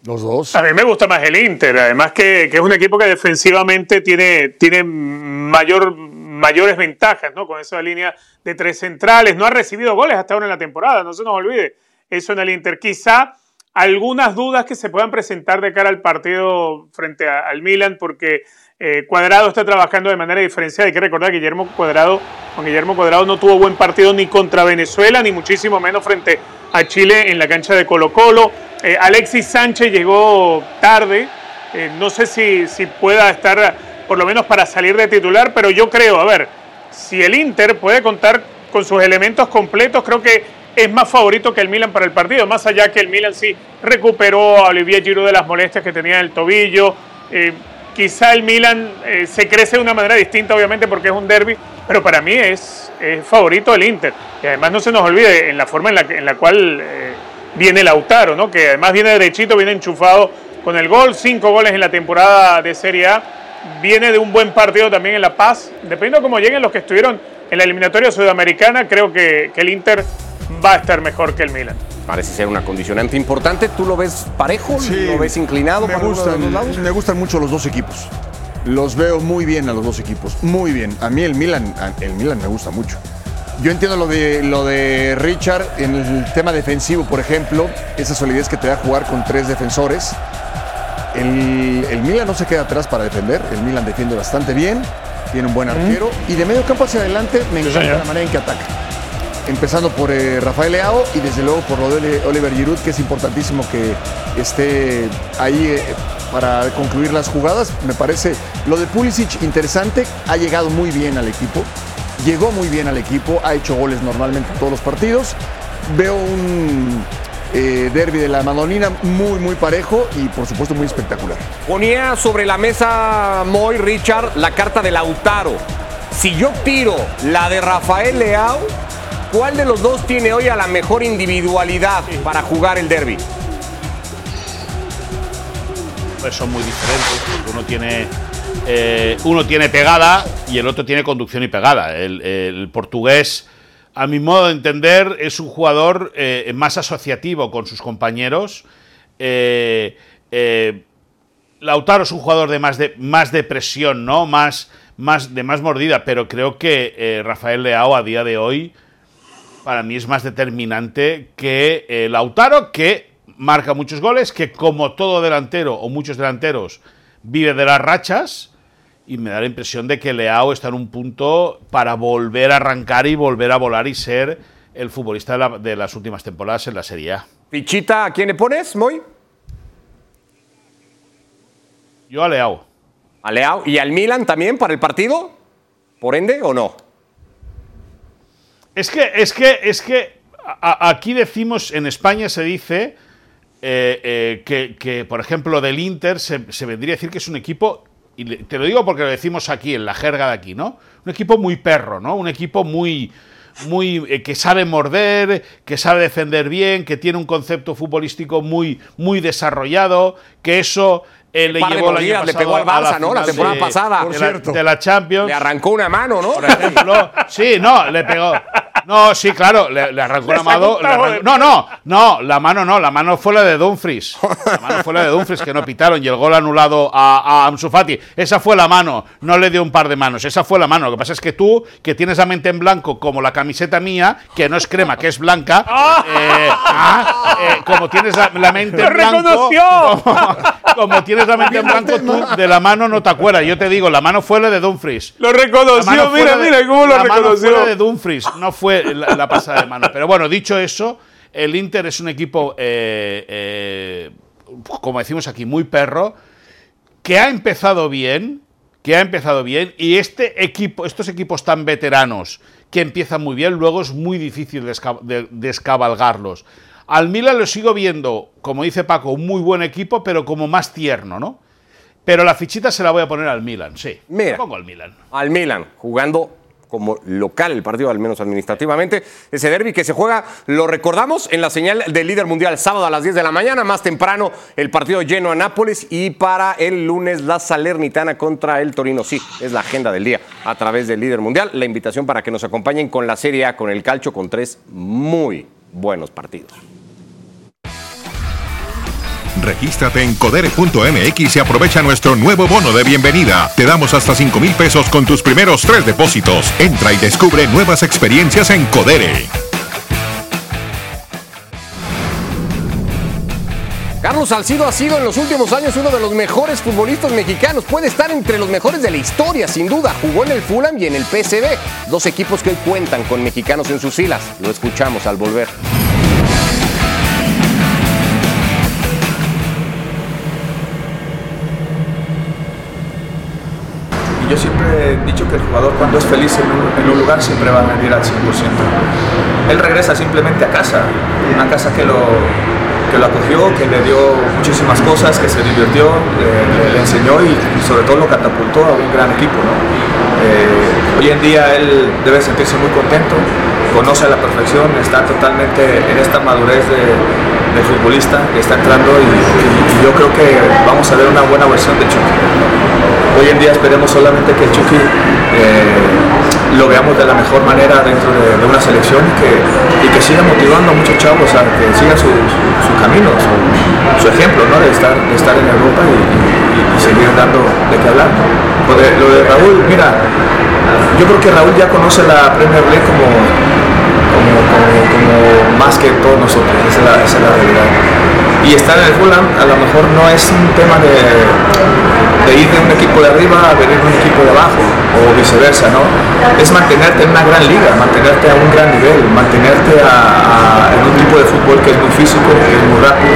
Los dos. A mí me gusta más el Inter, además que, que es un equipo que defensivamente tiene, tiene mayor, mayores ventajas, ¿no? Con esa línea de tres centrales. No ha recibido goles hasta ahora en la temporada, no se nos olvide eso en el Inter. Quizá algunas dudas que se puedan presentar de cara al partido frente al Milan, porque eh, Cuadrado está trabajando de manera diferenciada. Hay que recordar que Guillermo Cuadrado, Juan Guillermo Cuadrado no tuvo buen partido ni contra Venezuela, ni muchísimo menos frente a Chile en la cancha de Colo Colo. Eh, Alexis Sánchez llegó tarde, eh, no sé si, si pueda estar por lo menos para salir de titular, pero yo creo, a ver, si el Inter puede contar con sus elementos completos, creo que es más favorito que el Milan para el partido, más allá que el Milan sí recuperó a Olivier Giroud de las molestias que tenía en el tobillo. Eh, quizá el Milan se crece de una manera distinta, obviamente, porque es un derby, pero para mí es, favorito el Inter. Y además no se nos olvide en la forma en la, en la cual viene Lautaro, ¿no? que además viene derechito, viene enchufado con el gol, cinco goles en la temporada de Serie A, viene de un buen partido también en La Paz, dependiendo de cómo lleguen los que estuvieron en la eliminatoria sudamericana, creo que, el Inter va a estar mejor que el Milan. Parece ser una condicionante importante. ¿Tú lo ves parejo? Sí, ¿Lo ves inclinado? Me gustan, me gustan mucho los dos equipos. Los veo muy bien a los dos equipos, muy bien. A mí el Milan, el Milan me gusta mucho. Yo entiendo lo de, lo de Richard en el tema defensivo, por ejemplo, esa solidez que te da jugar con tres defensores. El, el, Milan no se queda atrás para defender, el Milan defiende bastante bien, tiene un buen arquero. Y de medio campo hacia adelante me encanta la manera en que ataca. Empezando por eh, Rafael Leao y desde luego por lo de Oliver Giroud, que es importantísimo que esté ahí eh, para concluir las jugadas. Me parece lo de Pulisic interesante, ha llegado muy bien al equipo. Llegó muy bien al equipo, ha hecho goles normalmente en todos los partidos. Veo un eh, derby de la Madonina muy, muy parejo y por supuesto muy espectacular. Ponía sobre la mesa Moy Richard la carta de Lautaro. Si yo tiro la de Rafael Leao, ¿cuál de los dos tiene hoy a la mejor individualidad para jugar el derby? Pues son muy diferentes. Uno tiene eh, uno tiene pegada y el otro tiene conducción y pegada. El, portugués, a mi modo de entender, es un jugador eh, más asociativo con sus compañeros. Eh, Lautaro es un jugador de más de, más de presión, ¿no? Más, más, de más mordida, pero creo que Rafael Leao a día de hoy para mí es más determinante que Lautaro, que marca muchos goles, que como todo delantero o muchos delanteros vive de las rachas y me da la impresión de que Leao está en un punto para volver a arrancar y volver a volar y ser el futbolista de, las últimas temporadas en la Serie A. ¿Pichita a quién le pones, Moy? Yo a Leao. ¿A Leao? ¿Y al Milan también para el partido? ¿Por ende o no? Es que, es que, es que aquí decimos, en España se dice eh, eh, que, por ejemplo, del Inter se, se vendría a decir que es un equipo y te lo digo porque lo decimos aquí, en la jerga de aquí, ¿no? Un equipo muy perro, ¿no? Un equipo muy, muy eh, que sabe morder, que sabe defender bien, que tiene un concepto futbolístico muy, muy desarrollado, que eso le llevó la le pegó al Barça, ¿no? La temporada pasada. De la, de la, Champions. Le arrancó una mano, ¿no? Por ejemplo. Sí, no, le pegó. No, sí, claro, le, arrancó la mano. no, no, no, la mano no, la mano fue la de Dumfries. La mano fue la de Dumfries que no pitaron y el gol anulado a, a Ansu Fati. Esa fue la mano, no le dio un par de manos, esa fue la mano. Lo que pasa es que tú, que tienes la mente en blanco como la camiseta mía, que no es crema, que es blanca, eh, ah, eh, como tienes la, mente en blanco. Como, como, tienes la mente en blanco, tú de la mano no te acuerdas. Yo te digo, la mano fue la de Dumfries. Lo reconoció, mira, mira cómo lo reconoció. La mano fue la de Dumfries, no fue la, pasada de mano. Pero bueno, dicho eso, el Inter es un equipo, eh, eh, como decimos aquí, muy perro, que ha empezado bien, que ha empezado bien, y este equipo, estos equipos tan veteranos que empiezan muy bien, luego es muy difícil descabalgarlos. Al Milan lo sigo viendo, como dice Paco, un muy buen equipo, pero como más tierno, ¿no? Pero la fichita se la voy a poner al Milan, sí. Mira, pongo al Milan. Al Milan, jugando como local el partido, al menos administrativamente. Ese derby que se juega, lo recordamos, en la señal del líder mundial, sábado a las 10 de la mañana, más temprano el partido lleno a Nápoles y para el lunes la Salernitana contra el Torino. Sí, es la agenda del día a través del líder mundial. La invitación para que nos acompañen con la Serie A, con el calcho, con tres muy buenos partidos. Regístrate en codere.mx y aprovecha nuestro nuevo bono de bienvenida. Te damos hasta 5 mil pesos con tus primeros tres depósitos. Entra y descubre nuevas experiencias en Codere. Carlos Salcido ha sido en los últimos años uno de los mejores futbolistas mexicanos. Puede estar entre los mejores de la historia, sin duda. Jugó en el Fulham y en el PSV, dos equipos que hoy cuentan con mexicanos en sus filas. Lo escuchamos al volver. Yo siempre he dicho que el jugador cuando es feliz en un, en un lugar siempre va a rendir al 100%. Él regresa simplemente a casa, una casa que lo, que lo acogió, que le dio muchísimas cosas, que se divirtió, le, enseñó y, sobre todo lo catapultó a un gran equipo. ¿no? Eh, hoy en día él debe sentirse muy contento, conoce a la perfección, está totalmente en esta madurez de, futbolista que está entrando y, yo creo que vamos a ver una buena versión de Chucky. Hoy en día esperemos solamente que Chucky eh, lo veamos de la mejor manera dentro de, una selección y que, y que siga motivando a muchos chavos a que sigan su, su camino, su, su ejemplo ¿no? de, estar, estar en Europa y, seguir dando de qué hablar. Lo de, Raúl, mira, yo creo que Raúl ya conoce la Premier League como, como, más que todos nosotros, esa es la realidad. Y estar en el Fulham a lo mejor no es un tema de, ir de un equipo de arriba a venir de un equipo de abajo o viceversa, ¿no? Es mantenerte en una gran liga, mantenerte a un gran nivel, mantenerte a- en un tipo de fútbol que es muy físico, que es muy rápido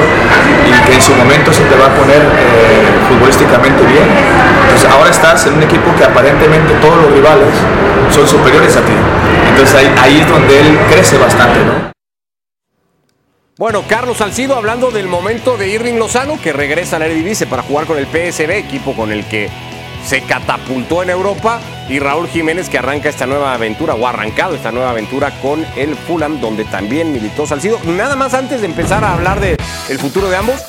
y que en su momento se te va a poner eh, futbolísticamente bien. Entonces ahora estás en un equipo que aparentemente todos los rivales son superiores a ti. Entonces ahí, ahí es donde él crece bastante, ¿no? Bueno, Carlos Salcido hablando del momento de Irving Lozano, que regresa al Eredivisie para jugar con el PSV, equipo con el que se catapultó en Europa, y Raúl Jiménez que arranca esta nueva aventura, o ha arrancado esta nueva aventura con el Fulham, donde también militó Salcido. Nada más antes de empezar a hablar del futuro de ambos,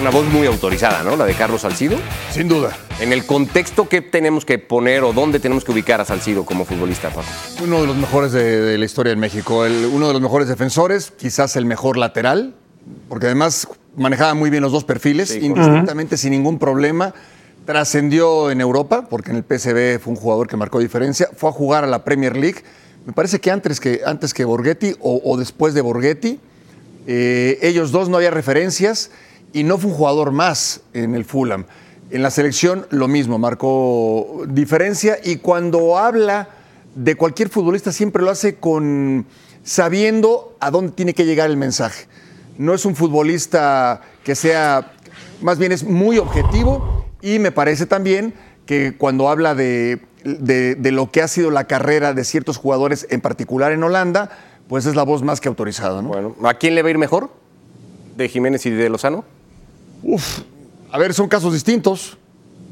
una voz muy autorizada, ¿no? La de Carlos Salcido. Sin duda. En el contexto que tenemos que poner o dónde tenemos que ubicar a Salcido como futbolista, Paco. Uno de los mejores de, de la historia en México. El- uno de los mejores defensores, quizás el mejor lateral, porque además manejaba muy bien los dos perfiles, indistintamente, sin ningún problema. Trascendió en Europa, porque en el PSV fue un jugador que marcó diferencia. Fue a jugar a la Premier League. Me parece que antes que, antes que Borghetti o, o después de Borghetti. Eh, ellos dos no había referencias y no fue un jugador más en el Fulham. En la selección lo mismo, marcó diferencia y cuando habla de cualquier futbolista siempre lo hace con sabiendo a dónde tiene que llegar el mensaje. No es un futbolista que sea, más bien es muy objetivo y me parece también que cuando habla de, de- lo que ha sido la carrera de ciertos jugadores, en particular en Holanda, pues es la voz más que autorizada. ¿no? Bueno, ¿a quién le va a ir mejor? ¿De Jiménez y de Lozano? A ver, son casos distintos.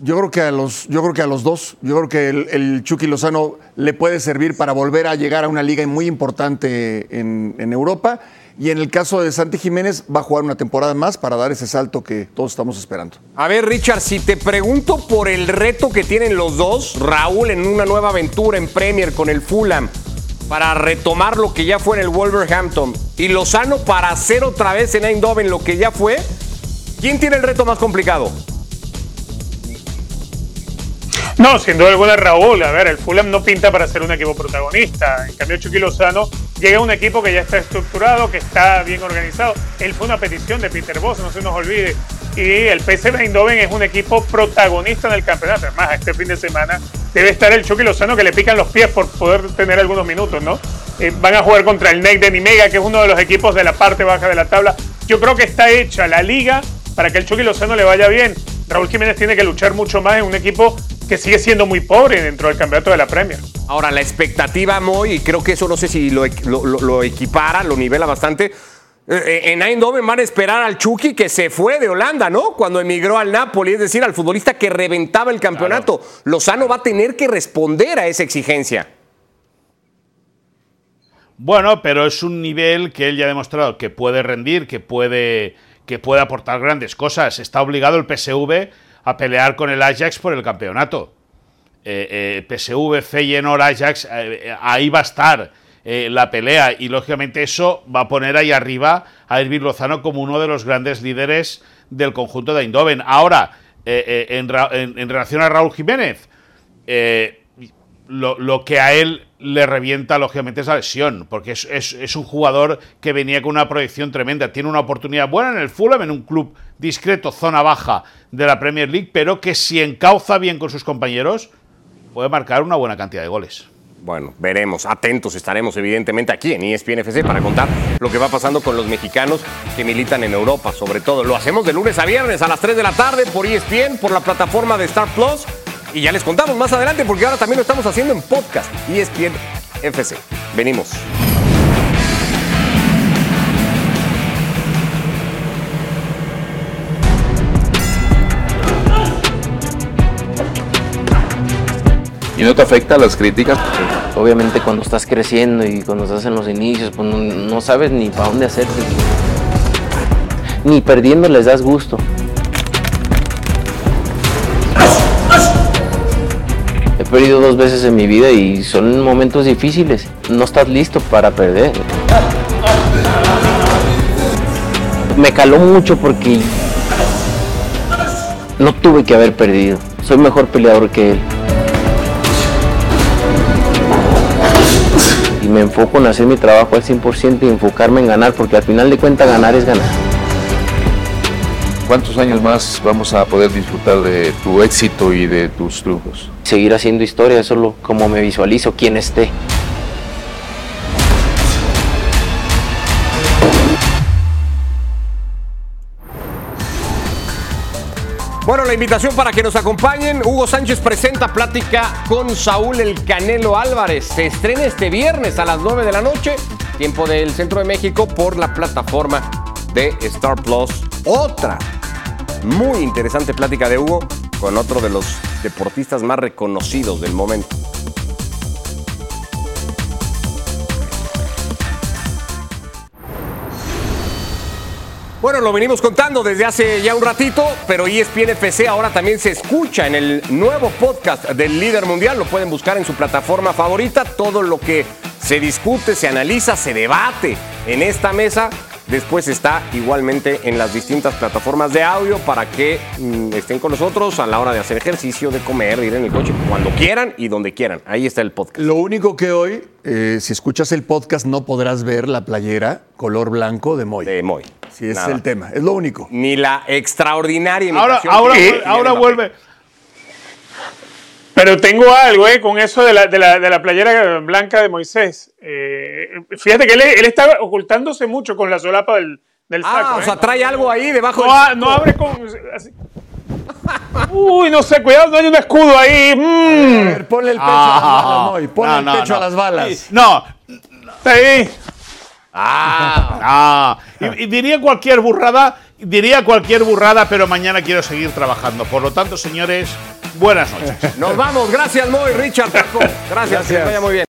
Yo creo que a los, yo creo que a los dos. Yo creo que el, el Chucky Lozano le puede servir para volver a llegar a una liga muy importante en, en Europa. Y en el caso de Santi Jiménez, va a jugar una temporada más para dar ese salto que todos estamos esperando. A ver, Richard, si te pregunto por el reto que tienen los dos, Raúl en una nueva aventura en Premier con el Fulham, para retomar lo que ya fue en el Wolverhampton, y Lozano para hacer otra vez en Eindhoven lo que ya fue, ¿quién tiene el reto más complicado? No, sin duda alguna Raúl. A ver, el Fulham no pinta para ser un equipo protagonista. En cambio, Chucky Lozano llega a un equipo que ya está estructurado, que está bien organizado. Él fue una petición de Peter Boss, no se nos olvide. Y el PSV Eindhoven es un equipo protagonista en el campeonato. Además, este fin de semana debe estar el Chucky Lozano que le pican los pies por poder tener algunos minutos, ¿no? Eh, van a jugar contra el NEC de Nimega, que es uno de los equipos de la parte baja de la tabla. Yo creo que está hecha la liga para que el Chucky Lozano le vaya bien. Raúl Jiménez tiene que luchar mucho más en un equipo que sigue siendo muy pobre dentro del campeonato de la Premier. Ahora, la expectativa, Moy, y creo que eso no sé si lo, lo- lo- lo equipara, lo nivela bastante. eh, En Eindhoven van a esperar al Chucky que se fue de Holanda, ¿no? Cuando emigró al Napoli, es decir, al futbolista que reventaba el campeonato. Lozano va a tener que responder a esa exigencia. Bueno, pero es un nivel que él ya ha demostrado que puede rendir, que puede, que puede aportar grandes cosas. Está obligado el PSV a pelear con el Ajax por el campeonato. Eh, eh, PSV, Feyenoord, Ajax, eh, ahí va a estar la pelea y lógicamente eso va a poner ahí arriba a Irving Lozano como uno de los grandes líderes del conjunto de Eindhoven. Ahora, en, relación a Raúl Jiménez, lo que a él le revienta, lógicamente, es la lesión, porque es, es- es un jugador que venía con una proyección tremenda. Tiene una oportunidad buena en el Fulham, en un club discreto, zona baja de la Premier League, pero que si encauza bien con sus compañeros, puede marcar una buena cantidad de goles. Bueno, veremos, atentos estaremos evidentemente aquí en ESPN FC para contar lo que va pasando con los mexicanos que militan en Europa, sobre todo. Lo hacemos de lunes a viernes a las 3 de la tarde por ESPN, por la plataforma de Star Plus. Y ya les contamos más adelante porque ahora también lo estamos haciendo en podcast, E ESPN FC. Venimos. ¿Y no te afecta las críticas? Obviamente cuando estás creciendo y cuando estás en los inicios, pues no, no sabes ni para dónde hacerte. Ni perdiendo les das gusto. Perdido dos veces en mi vida y son momentos difíciles. No estás listo para perder. Me caló mucho porque no tuve que haber perdido. Soy mejor peleador que él. y me enfoco en hacer mi trabajo al 100% y enfocarme en ganar, porque al final de cuentas ganar es ganar. ¿Cuántos años más vamos a poder disfrutar de tu éxito y de tus triunfos? Seguir haciendo historia, eso es lo, como me visualizo, quien esté. Bueno, la invitación para que nos acompañen. Hugo Sánchez presenta plática con Saúl El Canelo Álvarez. Se estrena este viernes a las 9 de la noche, tiempo del centro de México, por la plataforma de Star Plus. Otra muy interesante plática de Hugo con otro de los deportistas más reconocidos del momento. Bueno, lo venimos contando desde hace ya un ratito, pero ESPN FC ahora también se escucha en el nuevo podcast del líder mundial. Lo pueden buscar en su plataforma favorita. Todo lo que se discute, se analiza, se debate en esta mesa. Después está igualmente en las distintas plataformas de audio para que mm, estén con nosotros a la hora de hacer ejercicio, de comer, de ir en el coche, cuando quieran y donde quieran. Ahí está el podcast. Lo único que hoy, eh, si escuchas el podcast, no podrás ver la playera color blanco de Moy. De Moy. Sí, ese es Nada. el tema. Es lo único. Ni la extraordinaria Ahora, imitación ahora, que vuel- tiene ahora Mbappé. vuelve. Pero tengo algo, ¿eh? Con eso de la, de la, de la playera blanca de Moisés. Eh, fíjate que él, él está ocultándose mucho con la solapa del, del saco. Ah, o ¿eh? sea, trae algo ahí debajo no, del a- no abre con. así. Uy, no sé, cuidado, no hay un escudo ahí. A Mm. ver, ponle el pecho Ah, a las balas, Moy. Ponle no, el no, pecho no. a las balas. No, Ahí. Ah, y, y diría cualquier burrada, diría cualquier burrada, pero mañana quiero seguir trabajando. Por lo tanto, señores, buenas noches. Nos vamos. Gracias, Moy, Richard, Paco. Gracias, que vaya muy bien.